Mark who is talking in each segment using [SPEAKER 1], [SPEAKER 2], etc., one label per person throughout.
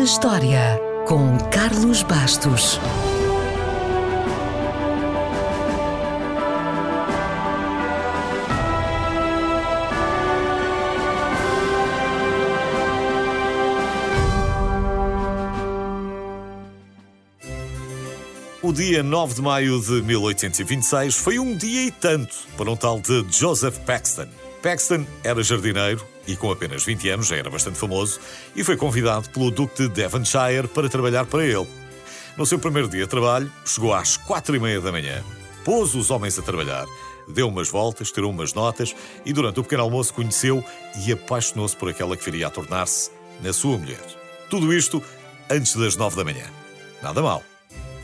[SPEAKER 1] na História, com Carlos Bastos.
[SPEAKER 2] O dia 9 de maio de 1826 foi um dia e tanto para um tal de Joseph Paxton. Paxton era jardineiro e com apenas 20 anos já era bastante famoso e foi convidado pelo Duque de Devonshire para trabalhar para ele. No seu primeiro dia de trabalho, chegou às quatro e meia da manhã, pôs os homens a trabalhar, deu umas voltas, tirou umas notas e durante o pequeno almoço conheceu e apaixonou-se por aquela que viria a tornar-se na sua mulher. Tudo isto antes das nove da manhã. Nada mal.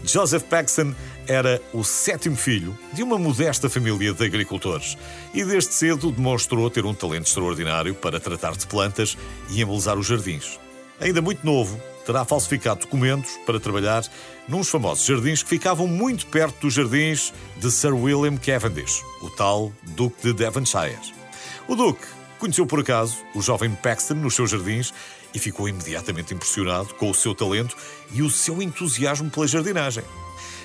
[SPEAKER 2] Joseph Paxton era o sétimo filho de uma modesta família de agricultores e desde cedo demonstrou ter um talento extraordinário para tratar de plantas e embelezar os jardins. Ainda muito novo, terá falsificado documentos para trabalhar nos famosos jardins que ficavam muito perto dos jardins de Sir William Cavendish, o tal Duque de Devonshire. O Duque conheceu por acaso o jovem Paxton nos seus jardins e ficou imediatamente impressionado com o seu talento e o seu entusiasmo pela jardinagem.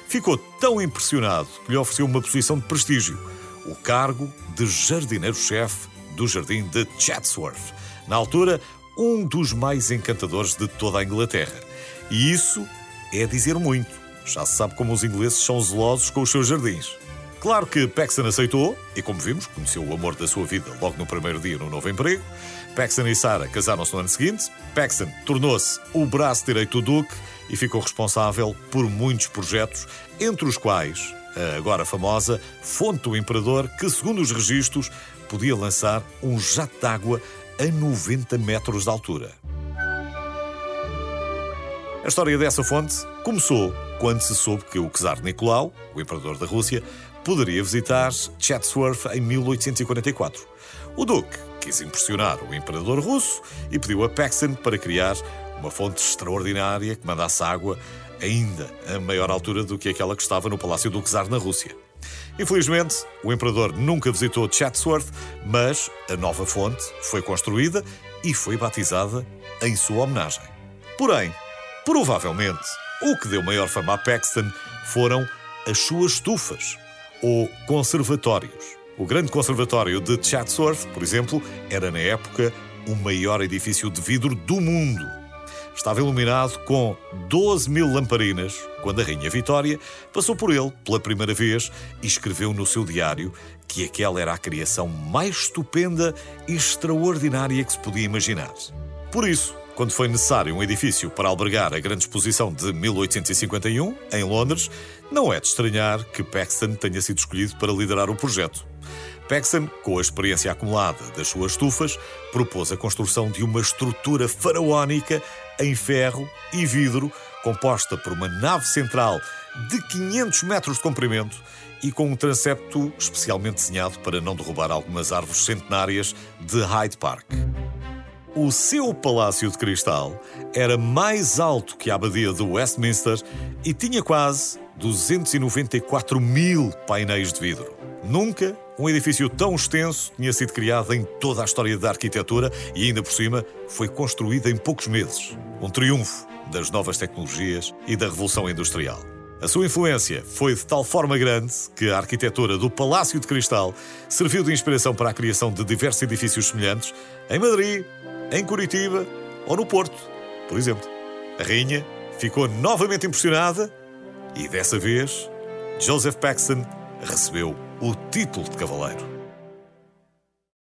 [SPEAKER 2] Ficou tão impressionado que lhe ofereceu uma posição de prestígio, o cargo de jardineiro-chefe do jardim de Chatsworth, na altura um dos mais encantadores de toda a Inglaterra. E isso é dizer muito. Já se sabe como os ingleses são zelosos com os seus jardins. Claro que Paxton aceitou e, como vimos, conheceu o amor da sua vida logo no primeiro dia no novo emprego. Paxton e Sarah casaram-se no ano seguinte. Paxton tornou-se o braço direito do Duque e ficou responsável por muitos projetos, entre os quais a agora famosa Fonte do Imperador, que, segundo os registros, podia lançar um jato d'água a 90 metros de altura. A história dessa fonte começou quando se soube que o czar Nicolau, o imperador da Rússia, poderia visitar Chatsworth em 1844. O duque quis impressionar o imperador russo e pediu a Paxton para criar uma fonte extraordinária que mandasse água ainda a maior altura do que aquela que estava no Palácio do Czar na Rússia. Infelizmente, o imperador nunca visitou Chatsworth, mas a nova fonte foi construída e foi batizada em sua homenagem. Porém, provavelmente, o que deu maior fama a Paxton foram as suas estufas, ou conservatórios. O grande conservatório de Chatsworth, por exemplo, era na época o maior edifício de vidro do mundo. Estava iluminado com 12 mil lamparinas quando a Rainha Vitória passou por ele pela primeira vez e escreveu no seu diário que aquela era a criação mais estupenda e extraordinária que se podia imaginar. Por isso, quando foi necessário um edifício para albergar a grande exposição de 1851, em Londres, não é de estranhar que Paxton tenha sido escolhido para liderar o projeto. Paxton, com a experiência acumulada das suas estufas, propôs a construção de uma estrutura faraónica em ferro e vidro, composta por uma nave central de 500 metros de comprimento e com um transepto especialmente desenhado para não derrubar algumas árvores centenárias de Hyde Park. O seu palácio de cristal era mais alto que a abadia de Westminster e tinha quase 294 mil painéis de vidro. Nunca um edifício tão extenso tinha sido criado em toda a história da arquitetura e, ainda por cima, foi construído em poucos meses. Um triunfo das novas tecnologias e da Revolução Industrial. A sua influência foi de tal forma grande que a arquitetura do Palácio de Cristal serviu de inspiração para a criação de diversos edifícios semelhantes em Madrid, em Curitiba ou no Porto, por exemplo. A rainha ficou novamente impressionada e dessa vez Joseph Paxton recebeu o título de cavaleiro.